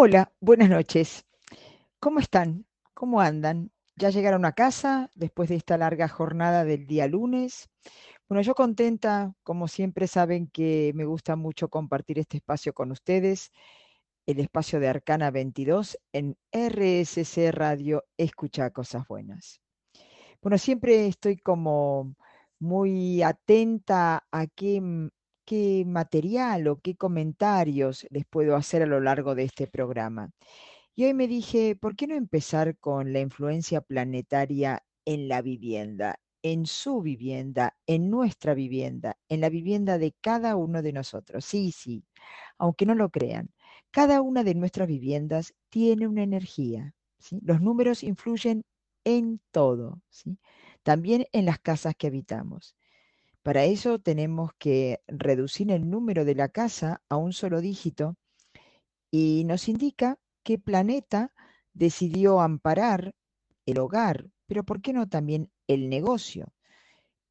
Hola, buenas noches. ¿Cómo están? ¿Cómo andan? ¿Ya llegaron a casa después de esta larga jornada del día lunes? Bueno, yo contenta, como siempre saben que me gusta mucho compartir este espacio con ustedes, el espacio de Arcana 22 en RSC Radio Escucha Cosas Buenas. Bueno, siempre estoy como muy atenta a qué, qué material o qué comentarios les puedo hacer a lo largo de este programa. Y hoy me dije, ¿por qué no empezar con la influencia planetaria en la vivienda, en su vivienda, en nuestra vivienda, en la vivienda de cada uno de nosotros? Sí, sí, aunque no lo crean, cada una de nuestras viviendas tiene una energía. Los números influyen en todo, ¿sí? también en las casas que habitamos. Para eso tenemos que reducir el número de la casa a un solo dígito y nos indica qué planeta decidió amparar el hogar, pero ¿por qué no también el negocio?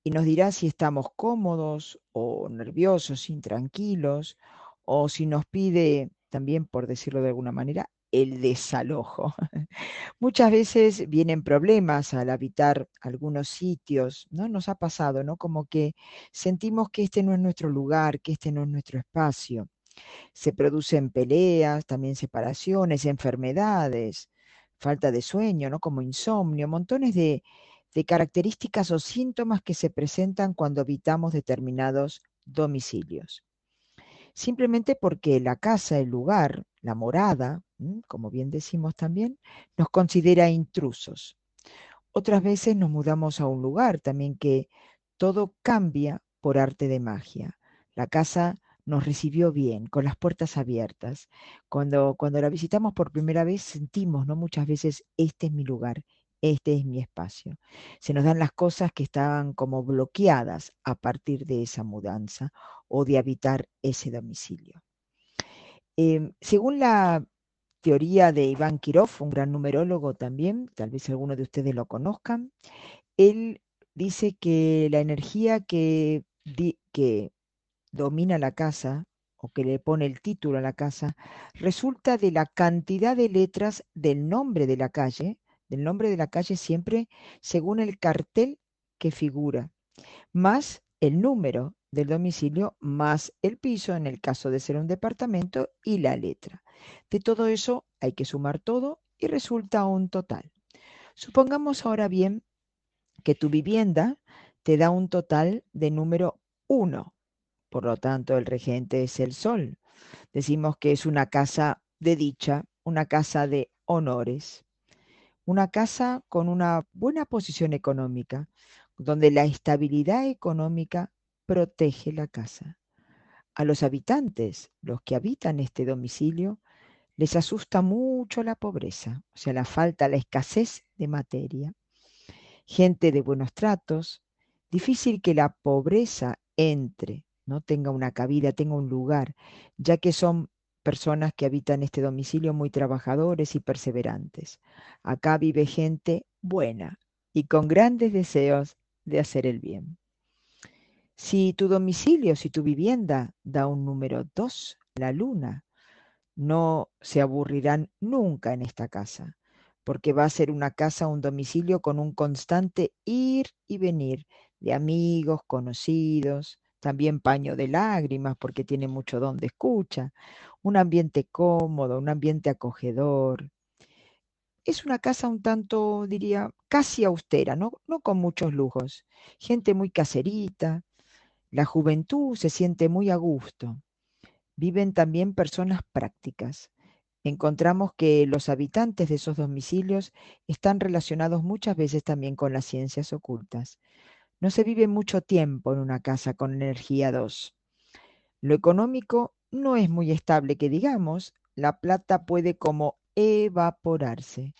Y nos dirá si estamos cómodos o nerviosos, intranquilos, o si nos pide, también por decirlo de alguna manera, el desalojo. Muchas veces vienen problemas al habitar algunos sitios, ¿no? Nos ha pasado, ¿no? Como que sentimos que este no es nuestro lugar, que este no es nuestro espacio. Se producen peleas, también separaciones, enfermedades, falta de sueño, ¿no? Como insomnio, montones de, de características o síntomas que se presentan cuando habitamos determinados domicilios. Simplemente porque la casa, el lugar, la morada, como bien decimos también, nos considera intrusos. Otras veces nos mudamos a un lugar también que todo cambia por arte de magia. La casa nos recibió bien, con las puertas abiertas. Cuando, cuando la visitamos por primera vez sentimos, ¿no? Muchas veces, este es mi lugar, este es mi espacio. Se nos dan las cosas que estaban como bloqueadas a partir de esa mudanza o de habitar ese domicilio. Em, según la teoría de Iván Kirov, un gran numerólogo también, tal vez algunos de ustedes lo conozcan, él dice que la energía que, que domina la casa o que le pone el título a la casa, resulta de la cantidad de letras del nombre de la calle, del nombre de la calle siempre según el cartel que figura, más el número del domicilio, más el piso en el caso de ser un departamento y la letra. De todo eso hay que sumar todo y resulta un total. Supongamos ahora bien que tu vivienda te da un total de número 1 por lo tanto, el regente es el sol. Decimos que es una casa de dicha, una casa de honores, una casa con una buena posición económica, donde la estabilidad económica protege la casa. A los habitantes, los que habitan este domicilio, les asusta mucho la pobreza, o sea, la falta, la escasez de materia. Gente de buenos tratos, difícil que la pobreza entre ¿no? tenga una cabida, tenga un lugar, ya que son personas que habitan este domicilio muy trabajadores y perseverantes. Acá vive gente buena y con grandes deseos de hacer el bien. Si tu domicilio, si tu vivienda da un número 2, la luna, no se aburrirán nunca en esta casa, porque va a ser una casa, un domicilio con un constante ir y venir de amigos, conocidos, también paño de lágrimas porque tiene mucho don de escucha, un ambiente cómodo, un ambiente acogedor. Es una casa un tanto, diría, casi austera, ¿no? no con muchos lujos. Gente muy caserita, la juventud se siente muy a gusto. Viven también personas prácticas. Encontramos que los habitantes de esos domicilios están relacionados muchas veces también con las ciencias ocultas. No se vive mucho tiempo en una casa con energía 2. Lo económico no es muy estable, que digamos, la plata puede como evaporarse.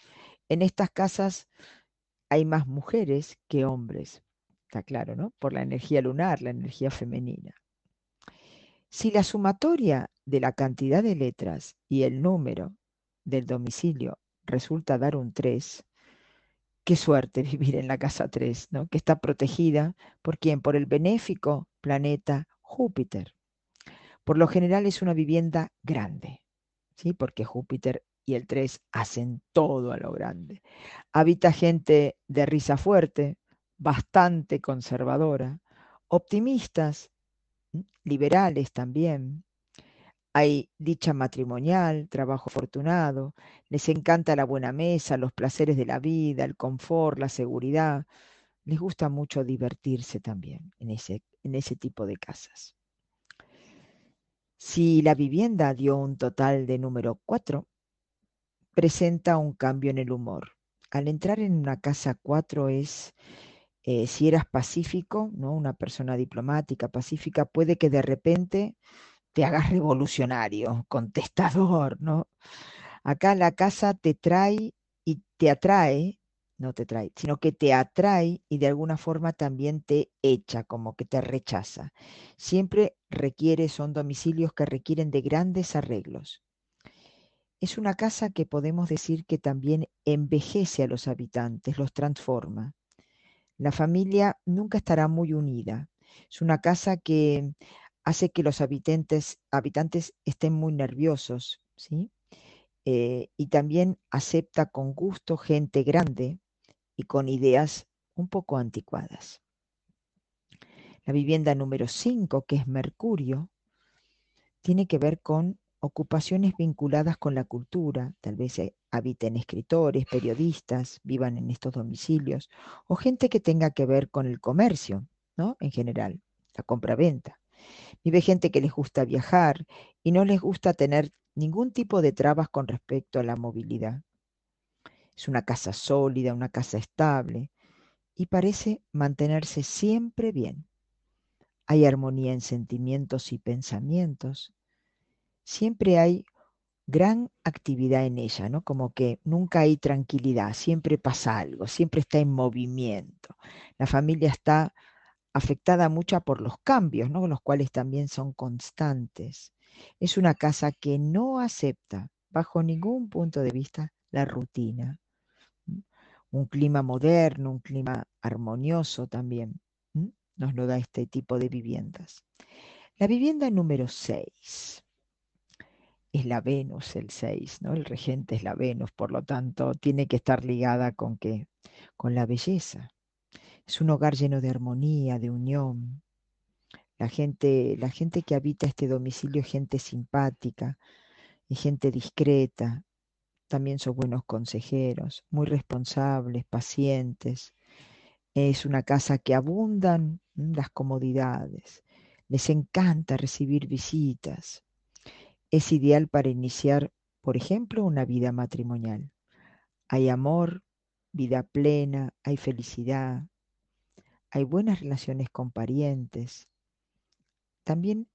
En estas casas hay más mujeres que hombres, está claro, ¿no? Por la energía lunar, la energía femenina. Si la sumatoria de la cantidad de letras y el número del domicilio resulta dar un 3, Qué suerte vivir en la casa 3, ¿no? que está protegida por quién? Por el benéfico planeta Júpiter. Por lo general es una vivienda grande, ¿sí? porque Júpiter y el 3 hacen todo a lo grande. Habita gente de risa fuerte, bastante conservadora, optimistas, liberales también. Hay dicha matrimonial, trabajo afortunado, les encanta la buena mesa, los placeres de la vida, el confort, la seguridad. Les gusta mucho divertirse también en ese, en ese tipo de casas. Si la vivienda dio un total de número 4, presenta un cambio en el humor. Al entrar en una casa 4 es, eh, si eras pacífico, ¿no? una persona diplomática, pacífica, puede que de repente te hagas revolucionario, contestador, ¿no? Acá la casa te trae y te atrae no te trae, sino que te atrae y de alguna forma también te echa, como que te rechaza. Siempre requiere, son domicilios que requieren de grandes arreglos. Es una casa que podemos decir que también envejece a los habitantes, los transforma. La familia nunca estará muy unida. Es una casa que hace que los habitantes, habitantes estén muy nerviosos, ¿sí? Eh, y también acepta con gusto gente grande, y con ideas un poco anticuadas. La vivienda número 5, que es Mercurio, tiene que ver con ocupaciones vinculadas con la cultura, tal vez eh, habiten escritores, periodistas, vivan en estos domicilios, o gente que tenga que ver con el comercio, ¿no? En general, la compra-venta. Vive gente que les gusta viajar y no les gusta tener ningún tipo de trabas con respecto a la movilidad. Es una casa sólida, una casa estable y parece mantenerse siempre bien. Hay armonía en sentimientos y pensamientos. Siempre hay gran actividad en ella, ¿no? Como que nunca hay tranquilidad, siempre pasa algo, siempre está en movimiento. La familia está afectada mucho por los cambios, ¿no? Los cuales también son constantes. Es una casa que no acepta, bajo ningún punto de vista, la rutina un clima moderno, un clima armonioso también. Nos lo da este tipo de viviendas. La vivienda número 6 es la Venus, el 6, ¿no? El regente es la Venus, por lo tanto, tiene que estar ligada con qué? Con la belleza. Es un hogar lleno de armonía, de unión. La gente, la gente que habita este domicilio es gente simpática, y gente discreta, también son buenos consejeros, muy responsables, pacientes. Es una casa que abundan las comodidades. Les encanta recibir visitas. Es ideal para iniciar, por ejemplo, una vida matrimonial. Hay amor, vida plena, hay felicidad, hay buenas relaciones con parientes. También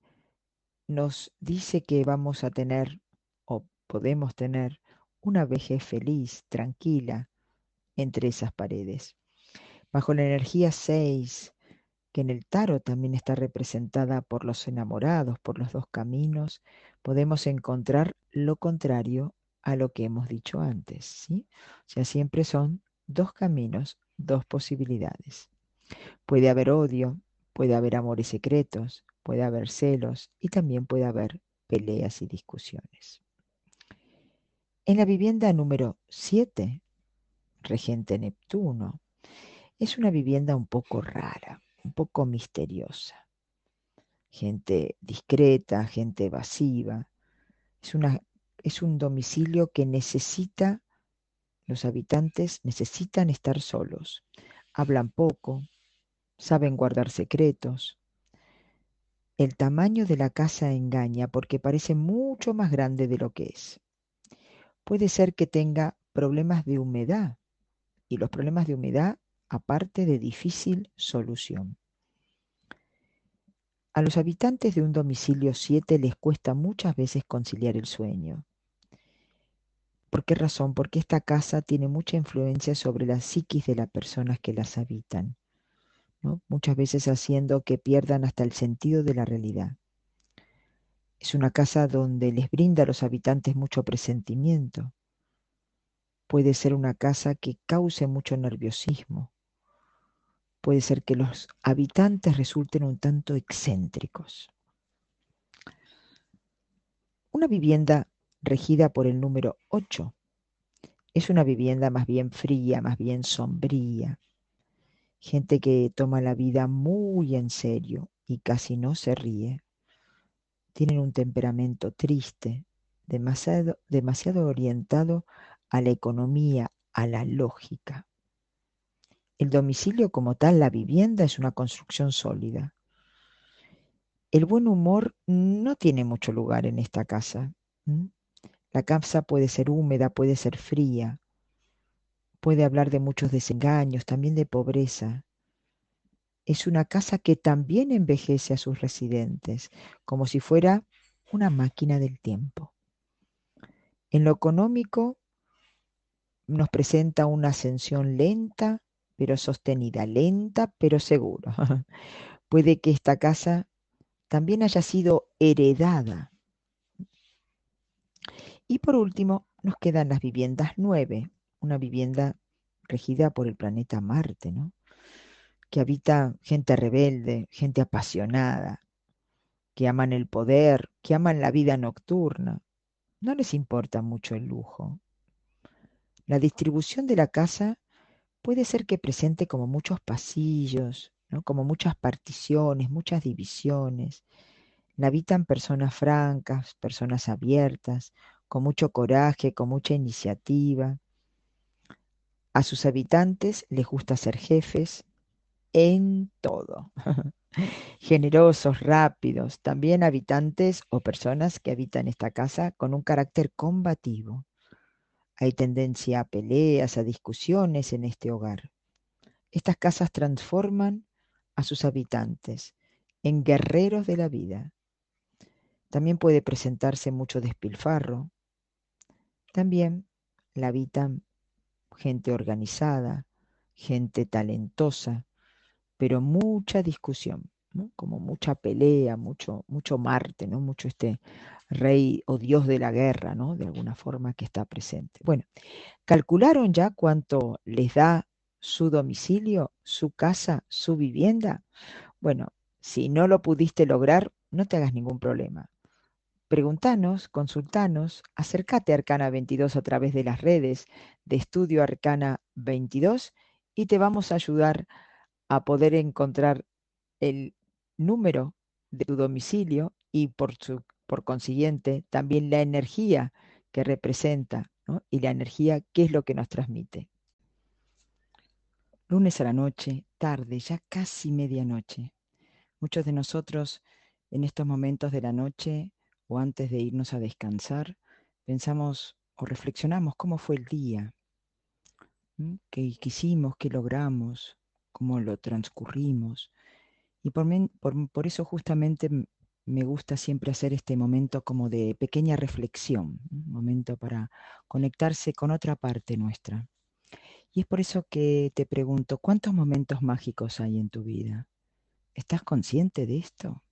nos dice que vamos a tener o podemos tener una vejez feliz, tranquila, entre esas paredes. Bajo la energía 6, que en el tarot también está representada por los enamorados, por los dos caminos, podemos encontrar lo contrario a lo que hemos dicho antes. ¿sí? O sea, siempre son dos caminos, dos posibilidades. Puede haber odio, puede haber amores secretos, puede haber celos y también puede haber peleas y discusiones. En la vivienda número 7, regente Neptuno, es una vivienda un poco rara, un poco misteriosa. Gente discreta, gente evasiva. Es, una, es un domicilio que necesita, los habitantes necesitan estar solos. Hablan poco, saben guardar secretos. El tamaño de la casa engaña porque parece mucho más grande de lo que es puede ser que tenga problemas de humedad y los problemas de humedad aparte de difícil solución. A los habitantes de un domicilio 7 les cuesta muchas veces conciliar el sueño. ¿Por qué razón? Porque esta casa tiene mucha influencia sobre la psiquis de las personas que las habitan, muchas veces haciendo que pierdan hasta el sentido de la realidad. Es una casa donde les brinda a los habitantes mucho presentimiento. Puede ser una casa que cause mucho nerviosismo. Puede ser que los habitantes resulten un tanto excéntricos. Una vivienda regida por el número 8. Es una vivienda más bien fría, más bien sombría. Gente que toma la vida muy en serio y casi no se ríe. Tienen un temperamento triste, demasiado, demasiado orientado a la economía, a la lógica. El domicilio como tal, la vivienda, es una construcción sólida. El buen humor no tiene mucho lugar en esta casa. La casa puede ser húmeda, puede ser fría, puede hablar de muchos desengaños, también de pobreza. Es una casa que también envejece a sus residentes, como si fuera una máquina del tiempo. En lo económico nos presenta una ascensión lenta, pero sostenida, lenta, pero segura. Puede que esta casa también haya sido heredada y por último, nos quedan las viviendas nueve, una vivienda regida por el planeta Marte, ¿no? que habita gente rebelde, gente apasionada, que aman el poder, que aman la vida nocturna. No les importa mucho el lujo. La distribución de la casa puede ser que presente como muchos pasillos, como muchas particiones, muchas divisiones. La habitan personas francas, personas abiertas, con mucho coraje, con mucha iniciativa. A sus habitantes les gusta ser jefes en todo. Generosos, rápidos, también habitantes o personas que habitan esta casa con un carácter combativo. Hay tendencia a peleas, a discusiones en este hogar. Estas casas transforman a sus habitantes en guerreros de la vida. También puede presentarse mucho despilfarro, también la habitan gente organizada, gente talentosa, pero mucha discusión, como mucha pelea, mucho, mucho Marte, ¿no? mucho este rey o dios de la guerra, ¿no? de alguna forma que está presente. Bueno, ¿calcularon ya cuánto les da su domicilio, su casa, su vivienda? Bueno, si no lo pudiste lograr, no te hagas ningún problema. Preguntanos, consultanos, acércate a Arcana 22 a través de las redes de Estudio Arcana 22 y te vamos a ayudar a poder encontrar el número de tu domicilio y por, por consiguiente también la energía que representa y la energía que es lo que nos transmite. Lunes a la noche, tarde, ya casi medianoche. Muchos de nosotros en estos momentos de la noche o antes de irnos a descansar, pensamos o reflexionamos cómo fue el día, qué, hicimos, qué logramos, cómo lo transcurrimos. Y por, por, eso justamente me gusta siempre hacer este momento como de pequeña reflexión, un momento para conectarse con otra parte nuestra. Y es por eso que te pregunto, ¿cuántos momentos mágicos hay en tu vida? ¿Estás consciente de esto?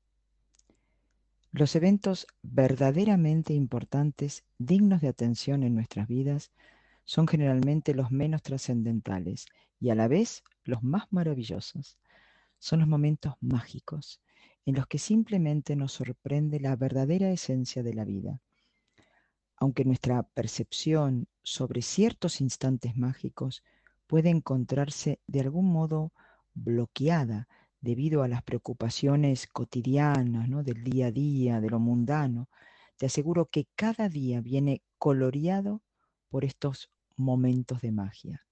Los eventos verdaderamente importantes, dignos de atención en nuestras vidas, son generalmente los menos trascendentales y a la vez los más maravillosos. Son los momentos mágicos en los que simplemente nos sorprende la verdadera esencia de la vida. Aunque nuestra percepción sobre ciertos instantes mágicos puede encontrarse de algún modo bloqueada debido a las preocupaciones cotidianas, ¿no? del día a día, de lo mundano, te aseguro que cada día viene coloreado por estos momentos de magia,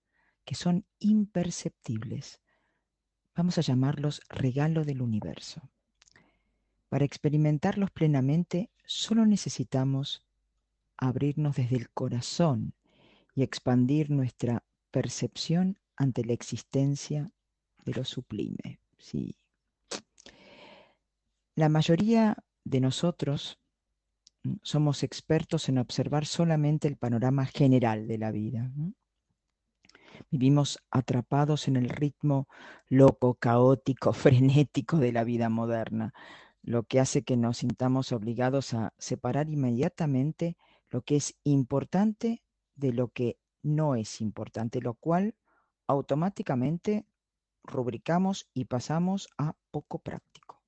que son imperceptibles. Vamos a llamarlos regalo del universo. Para experimentarlos plenamente, solo necesitamos abrirnos desde el corazón y expandir nuestra percepción ante la existencia de lo sublime. Sí. La mayoría de nosotros mm, somos expertos en observar solamente el panorama general de la vida. Vivimos atrapados en el ritmo loco, caótico, frenético de la vida moderna, lo que hace que nos sintamos obligados a separar inmediatamente lo que es importante de lo que no es importante, lo cual automáticamente rubricamos y pasamos a poco práctico.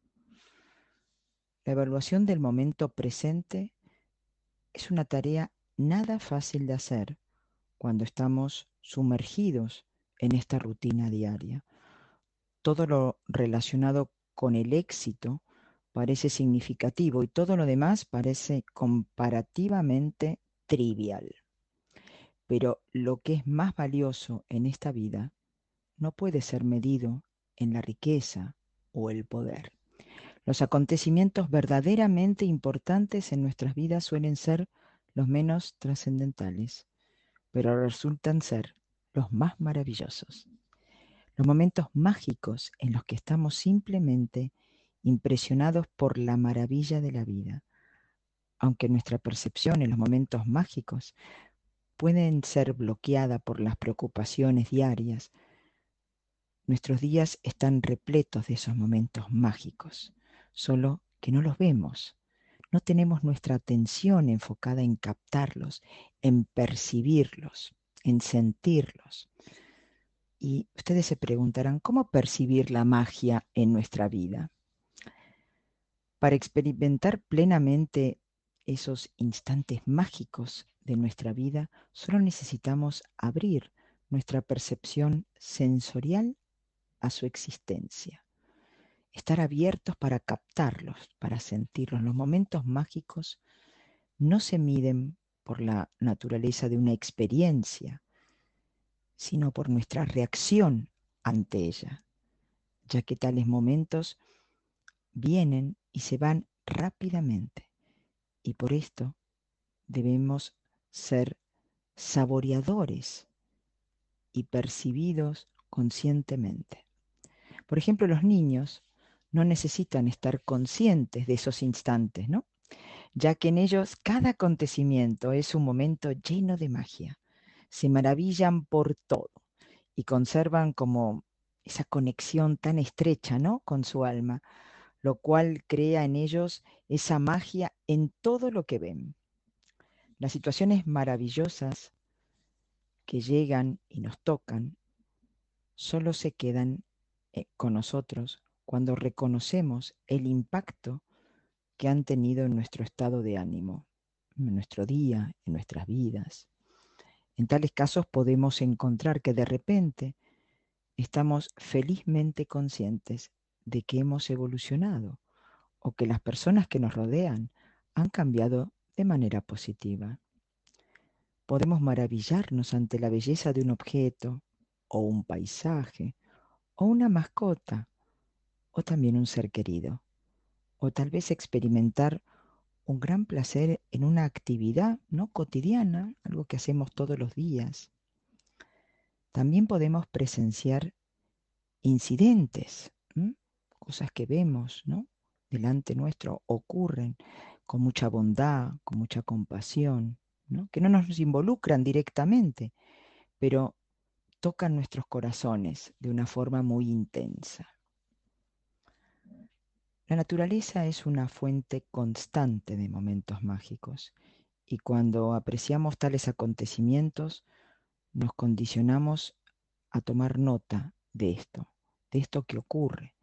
La evaluación del momento presente es una tarea nada fácil de hacer cuando estamos sumergidos en esta rutina diaria. Todo lo relacionado con el éxito parece significativo y todo lo demás parece comparativamente trivial. Pero lo que es más valioso en esta vida no puede ser medido en la riqueza o el poder. Los acontecimientos verdaderamente importantes en nuestras vidas suelen ser los menos trascendentales, pero resultan ser los más maravillosos. Los momentos mágicos en los que estamos simplemente impresionados por la maravilla de la vida. Aunque nuestra percepción en los momentos mágicos pueden ser bloqueada por las preocupaciones diarias, nuestros días están repletos de esos momentos mágicos, solo que no los vemos. No tenemos nuestra atención enfocada en captarlos, en percibirlos, en sentirlos. Y ustedes se preguntarán, ¿cómo percibir la magia en nuestra vida? Para experimentar plenamente esos instantes mágicos de nuestra vida, solo necesitamos abrir nuestra percepción sensorial a su existencia. Estar abiertos para captarlos, para sentirlos. Los momentos mágicos no se miden por la naturaleza de una experiencia, sino por nuestra reacción ante ella, ya que tales momentos vienen y se van rápidamente. Y por esto debemos ser saboreadores y percibidos conscientemente. Por ejemplo, los niños no necesitan estar conscientes de esos instantes, ¿no? Ya que en ellos cada acontecimiento es un momento lleno de magia. Se maravillan por todo y conservan como esa conexión tan estrecha, ¿no? Con su alma, lo cual crea en ellos esa magia en todo lo que ven. Las situaciones maravillosas que llegan y nos tocan solo se quedan eh, con nosotros cuando reconocemos el impacto que han tenido en nuestro estado de ánimo, en nuestro día, en nuestras vidas. En tales casos podemos encontrar que de repente estamos felizmente conscientes de que hemos evolucionado o que las personas que nos rodean han cambiado de manera positiva. Podemos maravillarnos ante la belleza de un objeto o un paisaje o una mascota o también un ser querido o tal vez experimentar un gran placer en una actividad no cotidiana, algo que hacemos todos los días. También podemos presenciar incidentes cosas que vemos, ¿no? Delante nuestro ocurren con mucha bondad, con mucha compasión, ¿no? Que no nos involucran directamente, pero tocan nuestros corazones de una forma muy intensa. La naturaleza es una fuente constante de momentos mágicos y cuando apreciamos tales acontecimientos nos condicionamos a tomar nota de esto, de esto que ocurre,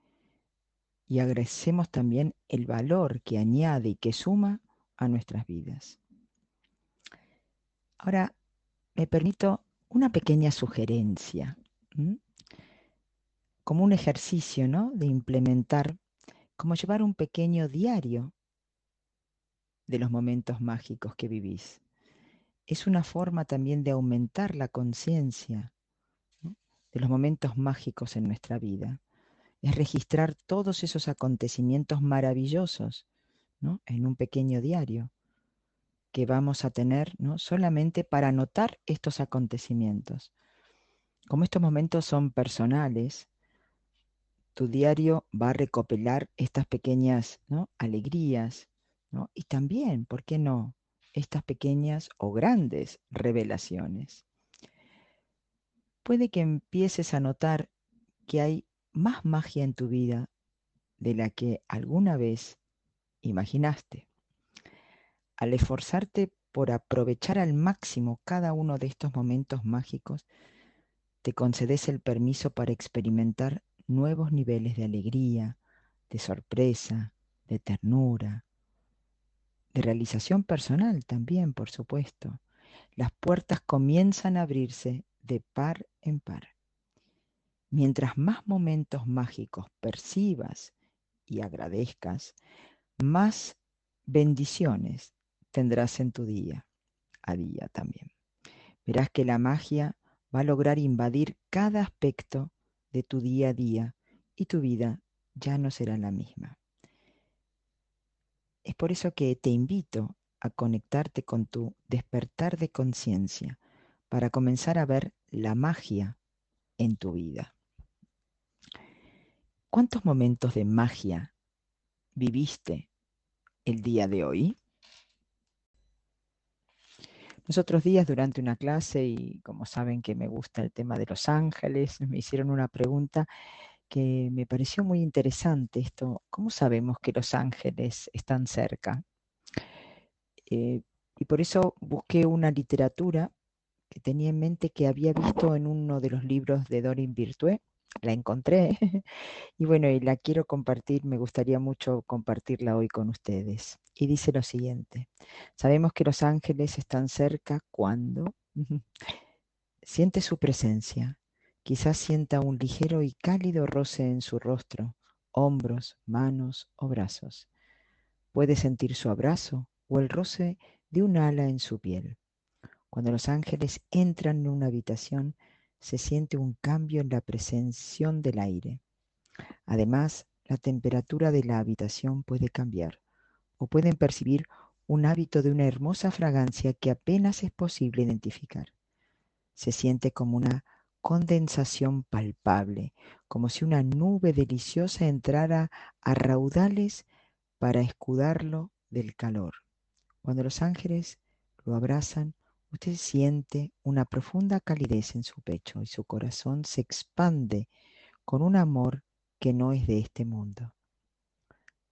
y agradecemos también el valor que añade y que suma a nuestras vidas. Ahora, me permito una pequeña sugerencia, como un ejercicio ¿no? de implementar, como llevar un pequeño diario de los momentos mágicos que vivís. Es una forma también de aumentar la conciencia de los momentos mágicos en nuestra vida es registrar todos esos acontecimientos maravillosos en un pequeño diario que vamos a tener ¿no? solamente para anotar estos acontecimientos. Como estos momentos son personales, tu diario va a recopilar estas pequeñas alegrías y también, ¿por qué no?, estas pequeñas o grandes revelaciones. Puede que empieces a notar que hay más magia en tu vida de la que alguna vez imaginaste. Al esforzarte por aprovechar al máximo cada uno de estos momentos mágicos, te concedes el permiso para experimentar nuevos niveles de alegría, de sorpresa, de ternura, de realización personal también, por supuesto. Las puertas comienzan a abrirse de par en par. Mientras más momentos mágicos percibas y agradezcas, más bendiciones tendrás en tu día, a día también. Verás que la magia va a lograr invadir cada aspecto de tu día a día y tu vida ya no será la misma. Es por eso que te invito a conectarte con tu despertar de conciencia para comenzar a ver la magia en tu vida. ¿Cuántos momentos de magia viviste el día de hoy? Los otros días durante una clase, y como saben que me gusta el tema de los ángeles, me hicieron una pregunta que me pareció muy interesante esto. ¿Cómo sabemos que los ángeles están cerca? Eh, y por eso busqué una literatura que tenía en mente que había visto en uno de los libros de Dorin Virtue. La encontré y bueno, y la quiero compartir, me gustaría mucho compartirla hoy con ustedes. Y dice lo siguiente, sabemos que los ángeles están cerca cuando siente su presencia, quizás sienta un ligero y cálido roce en su rostro, hombros, manos o brazos. Puede sentir su abrazo o el roce de un ala en su piel. Cuando los ángeles entran en una habitación, se siente un cambio en la presencia del aire. Además, la temperatura de la habitación puede cambiar o pueden percibir un hábito de una hermosa fragancia que apenas es posible identificar. Se siente como una condensación palpable, como si una nube deliciosa entrara a raudales para escudarlo del calor. Cuando los ángeles lo abrazan, usted siente una profunda calidez en su pecho y su corazón se expande con un amor que no es de este mundo.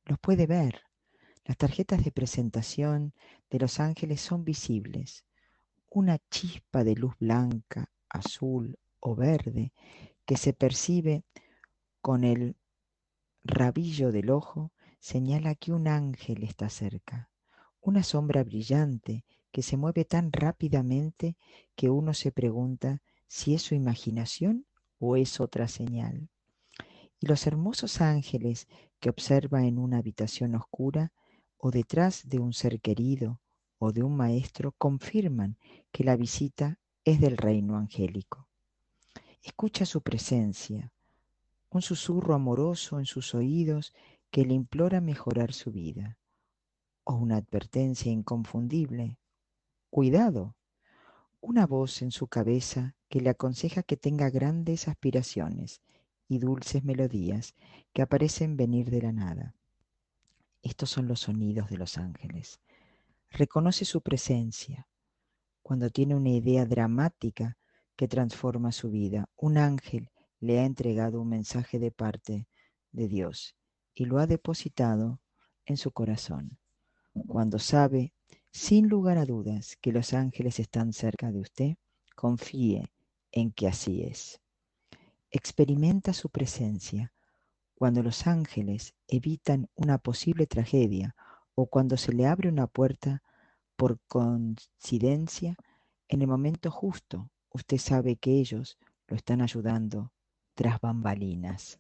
Los puede ver, las tarjetas de presentación de los ángeles son visibles. Una chispa de luz blanca, azul o verde que se percibe con el rabillo del ojo señala que un ángel está cerca. Una sombra brillante que se mueve tan rápidamente que uno se pregunta si es su imaginación o es otra señal. Y los hermosos ángeles que observa en una habitación oscura o detrás de un ser querido o de un maestro confirman que la visita es del reino angélico. Escucha su presencia, un susurro amoroso en sus oídos que le implora mejorar su vida, o una advertencia inconfundible, cuidado, una voz en su cabeza que le aconseja que tenga grandes aspiraciones y dulces melodías que aparecen venir de la nada. Estos son los sonidos de los ángeles. Reconoce su presencia. Cuando tiene una idea dramática que transforma su vida, un ángel le ha entregado un mensaje de parte de Dios y lo ha depositado en su corazón. Cuando sabe, sin lugar a dudas, que los ángeles están cerca de usted, confíe en que así es. Experimenta su presencia cuando los ángeles evitan una posible tragedia o cuando se le abre una puerta por coincidencia, en el momento justo usted sabe que ellos lo están ayudando tras bambalinas.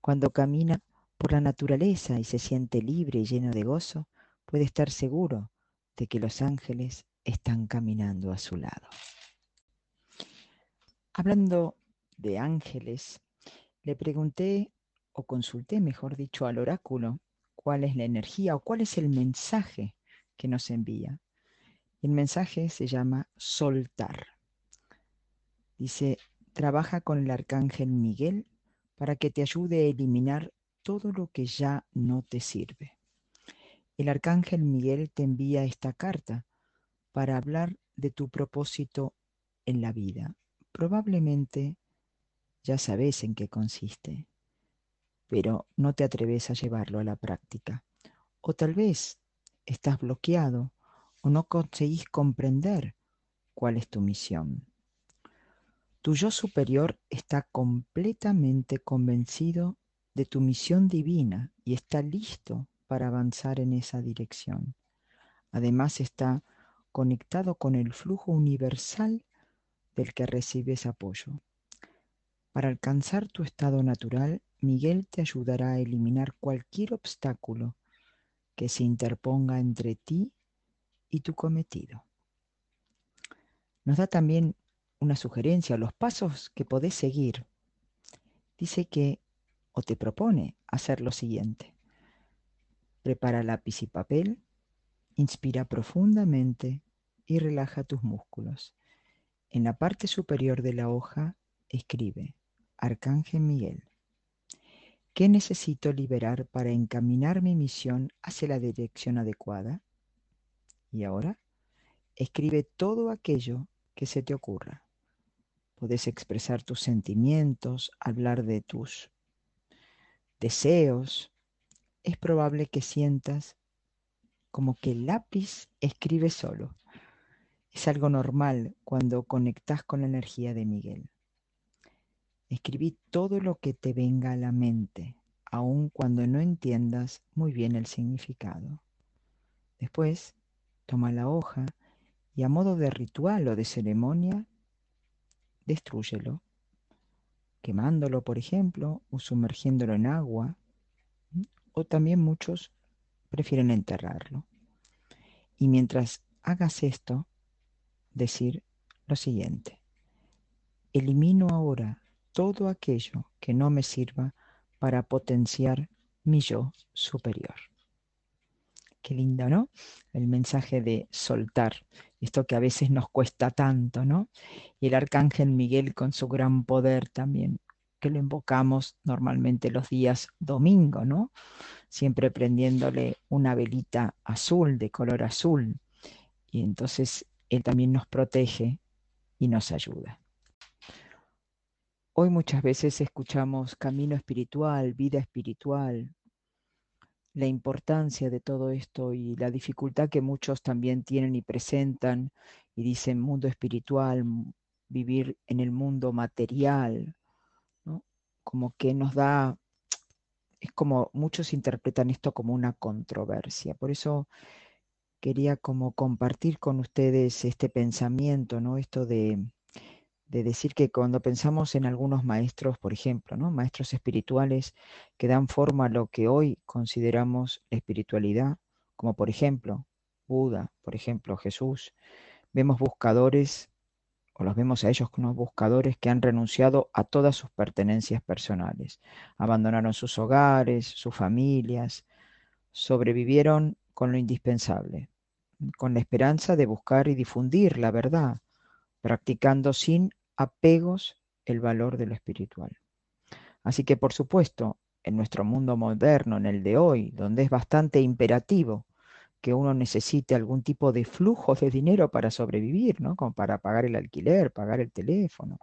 Cuando camina por la naturaleza y se siente libre y lleno de gozo, puede estar seguro de que los ángeles están caminando a su lado. Hablando de ángeles, le pregunté o consulté, mejor dicho, al oráculo cuál es la energía o cuál es el mensaje que nos envía. El mensaje se llama soltar. Dice, trabaja con el arcángel Miguel para que te ayude a eliminar todo lo que ya no te sirve. El arcángel Miguel te envía esta carta para hablar de tu propósito en la vida. Probablemente ya sabes en qué consiste pero no te atreves a llevarlo a la práctica. O tal vez estás bloqueado o no conseguís comprender cuál es tu misión. Tu yo superior está completamente convencido de tu misión divina y está listo para avanzar en esa dirección. Además está conectado con el flujo universal del que recibes apoyo. Para alcanzar tu estado natural, Miguel te ayudará a eliminar cualquier obstáculo que se interponga entre ti y tu cometido. Nos da también una sugerencia, los pasos que podés seguir. Dice que, o te propone hacer lo siguiente. Prepara lápiz y papel, inspira profundamente y relaja tus músculos. En la parte superior de la hoja escribe, Arcángel Miguel, ¿qué necesito liberar para encaminar mi misión hacia la dirección adecuada? Y ahora, escribe todo aquello que se te ocurra. Puedes expresar tus sentimientos, hablar de tus deseos. Es probable que sientas como que el lápiz escribe solo. Es algo normal cuando conectas con la energía de Miguel. Escribí todo lo que te venga a la mente, aun cuando no entiendas muy bien el significado. Después, toma la hoja y a modo de ritual o de ceremonia, destruyelo, quemándolo, por ejemplo, o sumergiéndolo en agua, o también muchos prefieren enterrarlo. Y mientras hagas esto, decir lo siguiente. Elimino ahora todo aquello que no me sirva para potenciar mi yo superior. Qué lindo, ¿no? El mensaje de soltar, esto que a veces nos cuesta tanto, ¿no? Y el arcángel Miguel con su gran poder también, que lo invocamos normalmente los días domingo, ¿no? Siempre prendiéndole una velita azul, de color azul. Y entonces él también nos protege y nos ayuda. Hoy muchas veces escuchamos camino espiritual, vida espiritual, la importancia de todo esto y la dificultad que muchos también tienen y presentan y dicen mundo espiritual, vivir en el mundo material, como que nos da, es como muchos interpretan esto como una controversia. Por eso quería como compartir con ustedes este pensamiento, ¿no? Esto de, de decir que cuando pensamos en algunos maestros, por ejemplo, ¿no? maestros espirituales que dan forma a lo que hoy consideramos espiritualidad, como por ejemplo Buda, por ejemplo Jesús, vemos buscadores, o los vemos a ellos como buscadores que han renunciado a todas sus pertenencias personales, abandonaron sus hogares, sus familias, sobrevivieron con lo indispensable, con la esperanza de buscar y difundir la verdad, practicando sin apegos el valor de lo espiritual. Así que, por supuesto, en nuestro mundo moderno, en el de hoy, donde es bastante imperativo que uno necesite algún tipo de flujo de dinero para sobrevivir, ¿no? Como para pagar el alquiler, pagar el teléfono.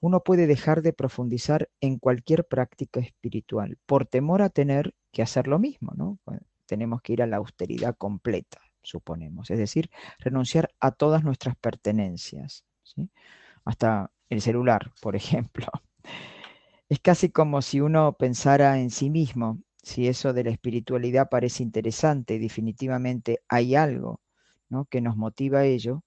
Uno puede dejar de profundizar en cualquier práctica espiritual por temor a tener que hacer lo mismo, ¿no? Tenemos que ir a la austeridad completa, suponemos, es decir, renunciar a todas nuestras pertenencias. hasta el celular, por ejemplo. Es casi como si uno pensara en sí mismo, si eso de la espiritualidad parece interesante, definitivamente hay algo ¿no? que nos motiva a ello,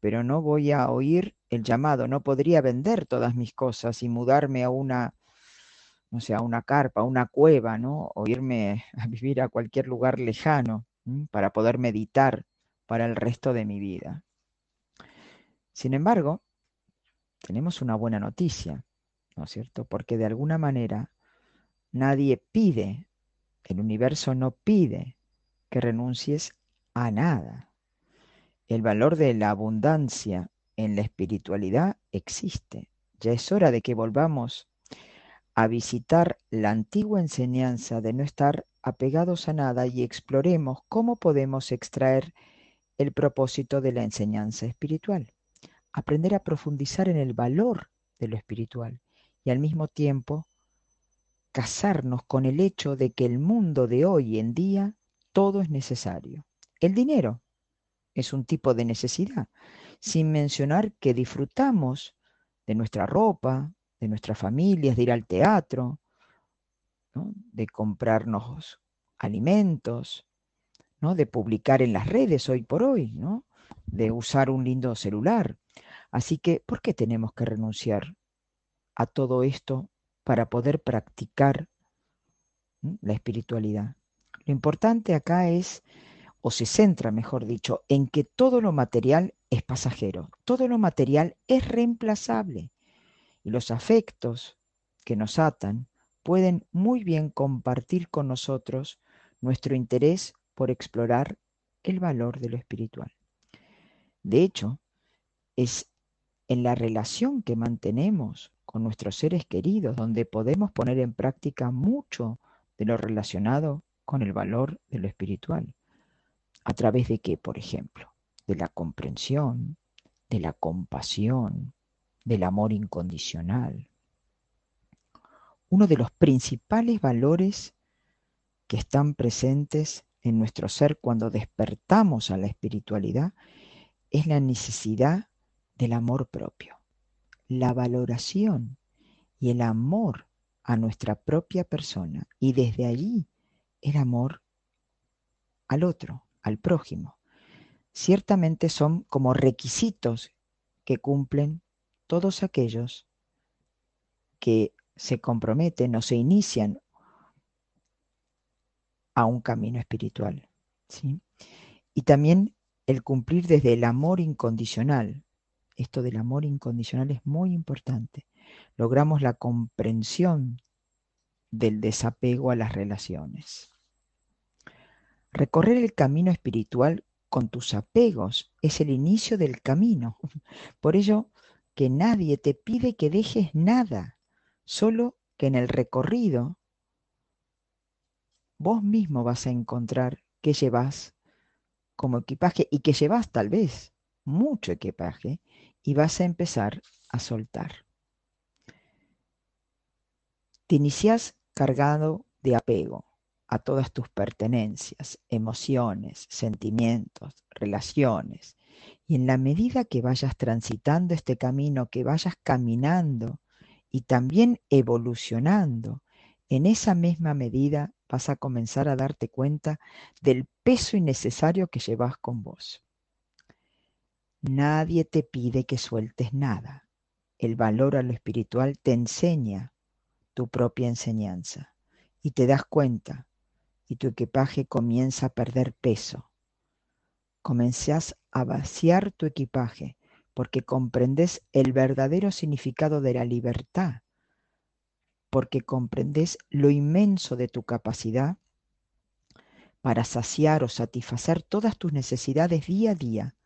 pero no voy a oír el llamado, no podría vender todas mis cosas y mudarme a una, no sé, a una carpa, a una cueva, ¿no? O irme a vivir a cualquier lugar lejano para poder meditar para el resto de mi vida. Sin embargo, tenemos una buena noticia, ¿no es cierto? Porque de alguna manera nadie pide, el universo no pide que renuncies a nada. El valor de la abundancia en la espiritualidad existe. Ya es hora de que volvamos a visitar la antigua enseñanza de no estar apegados a nada y exploremos cómo podemos extraer el propósito de la enseñanza espiritual aprender a profundizar en el valor de lo espiritual y al mismo tiempo casarnos con el hecho de que el mundo de hoy en día todo es necesario. El dinero es un tipo de necesidad, sin mencionar que disfrutamos de nuestra ropa, de nuestras familias, de ir al teatro, de comprarnos alimentos, ¿no? de publicar en las redes hoy por hoy, ¿no? de usar un lindo celular. Así que, ¿por qué tenemos que renunciar a todo esto para poder practicar la espiritualidad? Lo importante acá es, o se centra, mejor dicho, en que todo lo material es pasajero, todo lo material es reemplazable y los afectos que nos atan pueden muy bien compartir con nosotros nuestro interés por explorar el valor de lo espiritual. De hecho, es en la relación que mantenemos con nuestros seres queridos donde podemos poner en práctica mucho de lo relacionado con el valor de lo espiritual. ¿A través de qué, por ejemplo? De la comprensión, de la compasión, del amor incondicional. Uno de los principales valores que están presentes en nuestro ser cuando despertamos a la espiritualidad es la necesidad del amor propio, la valoración y el amor a nuestra propia persona y desde allí el amor al otro, al prójimo. Ciertamente son como requisitos que cumplen todos aquellos que se comprometen o se inician a un camino espiritual. ¿sí? Y también el cumplir desde el amor incondicional. Esto del amor incondicional es muy importante. Logramos la comprensión del desapego a las relaciones. Recorrer el camino espiritual con tus apegos es el inicio del camino. Por ello, que nadie te pide que dejes nada, solo que en el recorrido vos mismo vas a encontrar qué llevas como equipaje y que llevas tal vez mucho equipaje y vas a empezar a soltar. Te inicias cargado de apego a todas tus pertenencias, emociones, sentimientos, relaciones. Y en la medida que vayas transitando este camino, que vayas caminando y también evolucionando, en esa misma medida vas a comenzar a darte cuenta del peso innecesario que llevas con vos. Nadie te pide que sueltes nada. El valor a lo espiritual te enseña tu propia enseñanza y te das cuenta y tu equipaje comienza a perder peso. Comenzás a vaciar tu equipaje porque comprendes el verdadero significado de la libertad porque comprendes lo inmenso de tu capacidad para saciar o satisfacer todas tus necesidades día a día,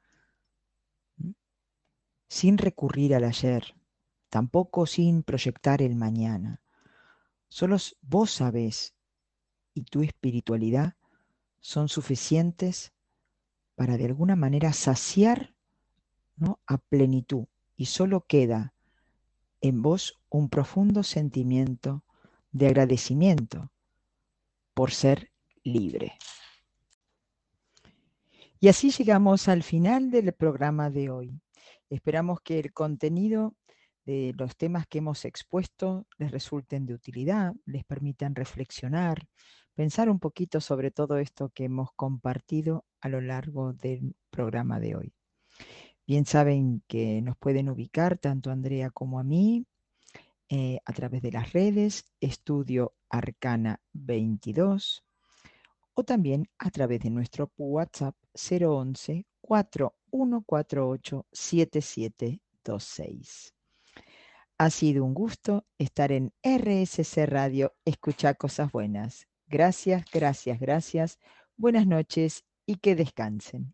sin recurrir al ayer, tampoco sin proyectar el mañana. Solo vos sabés y tu espiritualidad son suficientes para de alguna manera saciar ¿no? a plenitud y solo queda en vos un profundo sentimiento de agradecimiento por ser libre. Y así llegamos al final del programa de hoy. Esperamos que el contenido de los temas que hemos expuesto les resulten de utilidad, les permitan reflexionar, pensar un poquito sobre todo esto que hemos compartido a lo largo del programa de hoy. Bien saben que nos pueden ubicar tanto a Andrea como a mí eh, a través de las redes Estudio Arcana 22 o también a través de nuestro WhatsApp 011 4148 7726. Ha sido un gusto estar en RSC Radio, escuchar cosas buenas. Gracias, gracias, gracias. Buenas noches y que descansen.